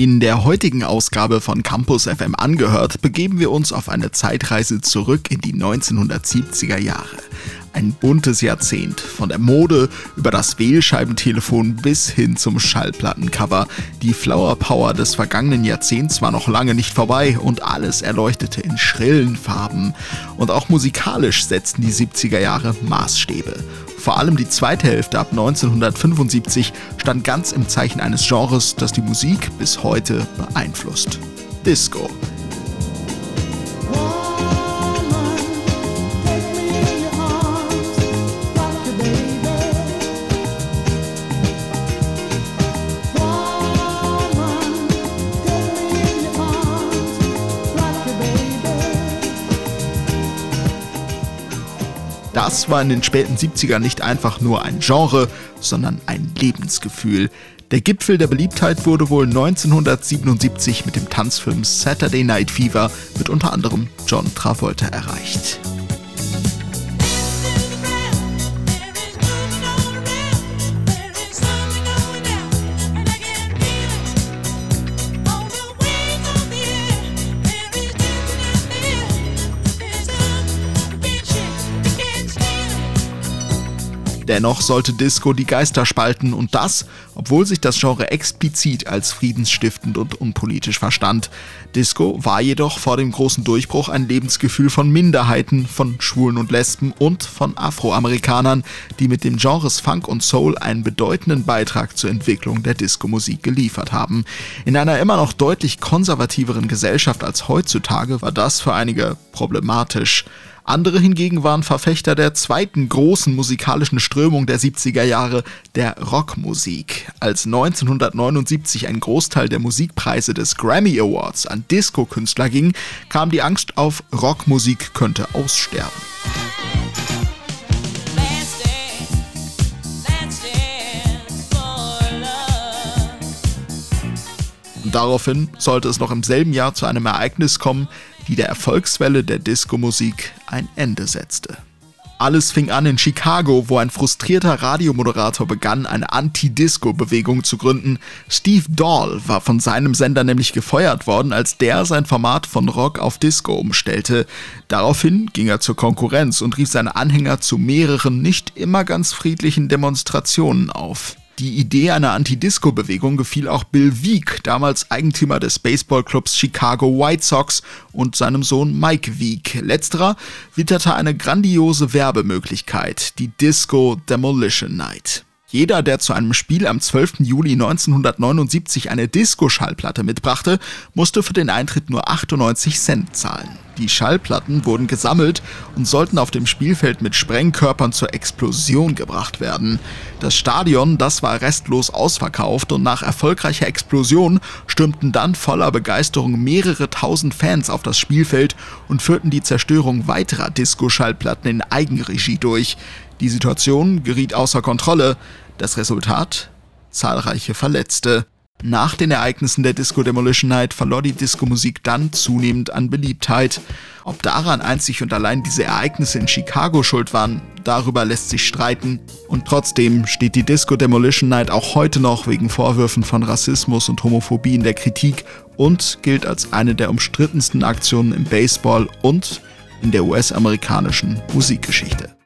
In der heutigen Ausgabe von Campus FM angehört, begeben wir uns auf eine Zeitreise zurück in die 1970er Jahre. Ein buntes Jahrzehnt, von der Mode über das Wählscheibentelefon bis hin zum Schallplattencover. Die Flower Power des vergangenen Jahrzehnts war noch lange nicht vorbei und alles erleuchtete in schrillen Farben. Und auch musikalisch setzten die 70er Jahre Maßstäbe. Vor allem die zweite Hälfte ab 1975 stand ganz im Zeichen eines Genres, das die Musik bis heute beeinflusst. Disco. Das war in den späten 70ern nicht einfach nur ein Genre, sondern ein Lebensgefühl. Der Gipfel der Beliebtheit wurde wohl 1977 mit dem Tanzfilm Saturday Night Fever mit unter anderem John Travolta erreicht. Dennoch sollte Disco die Geister spalten und das, obwohl sich das Genre explizit als friedensstiftend und unpolitisch verstand. Disco war jedoch vor dem großen Durchbruch ein Lebensgefühl von Minderheiten, von Schwulen und Lesben und von Afroamerikanern, die mit dem Genres Funk und Soul einen bedeutenden Beitrag zur Entwicklung der Disco-Musik geliefert haben. In einer immer noch deutlich konservativeren Gesellschaft als heutzutage war das für einige problematisch. Andere hingegen waren Verfechter der zweiten großen musikalischen Strömung der 70er Jahre, der Rockmusik. Als 1979 ein Großteil der Musikpreise des Grammy Awards an Disco-Künstler ging, kam die Angst auf, Rockmusik könnte aussterben. Daraufhin sollte es noch im selben Jahr zu einem Ereignis kommen, die der Erfolgswelle der Disco-Musik ein Ende setzte. Alles fing an in Chicago, wo ein frustrierter Radiomoderator begann, eine Anti-Disco-Bewegung zu gründen. Steve Dahl war von seinem Sender nämlich gefeuert worden, als der sein Format von Rock auf Disco umstellte. Daraufhin ging er zur Konkurrenz und rief seine Anhänger zu mehreren nicht immer ganz friedlichen Demonstrationen auf. Die Idee einer Anti-Disco-Bewegung gefiel auch Bill Wieg, damals Eigentümer des Baseballclubs Chicago White Sox, und seinem Sohn Mike Wieg. Letzterer witterte eine grandiose Werbemöglichkeit, die Disco Demolition Night. Jeder, der zu einem Spiel am 12. Juli 1979 eine Disco-Schallplatte mitbrachte, musste für den Eintritt nur 98 Cent zahlen. Die Schallplatten wurden gesammelt und sollten auf dem Spielfeld mit Sprengkörpern zur Explosion gebracht werden. Das Stadion, das war restlos ausverkauft und nach erfolgreicher Explosion stürmten dann voller Begeisterung mehrere tausend Fans auf das Spielfeld und führten die Zerstörung weiterer Disco-Schallplatten in Eigenregie durch. Die Situation geriet außer Kontrolle. Das Resultat? Zahlreiche Verletzte. Nach den Ereignissen der Disco Demolition Night verlor die Disco-Musik dann zunehmend an Beliebtheit. Ob daran einzig und allein diese Ereignisse in Chicago schuld waren, darüber lässt sich streiten. Und trotzdem steht die Disco Demolition Night auch heute noch wegen Vorwürfen von Rassismus und Homophobie in der Kritik und gilt als eine der umstrittensten Aktionen im Baseball und in der US-amerikanischen Musikgeschichte.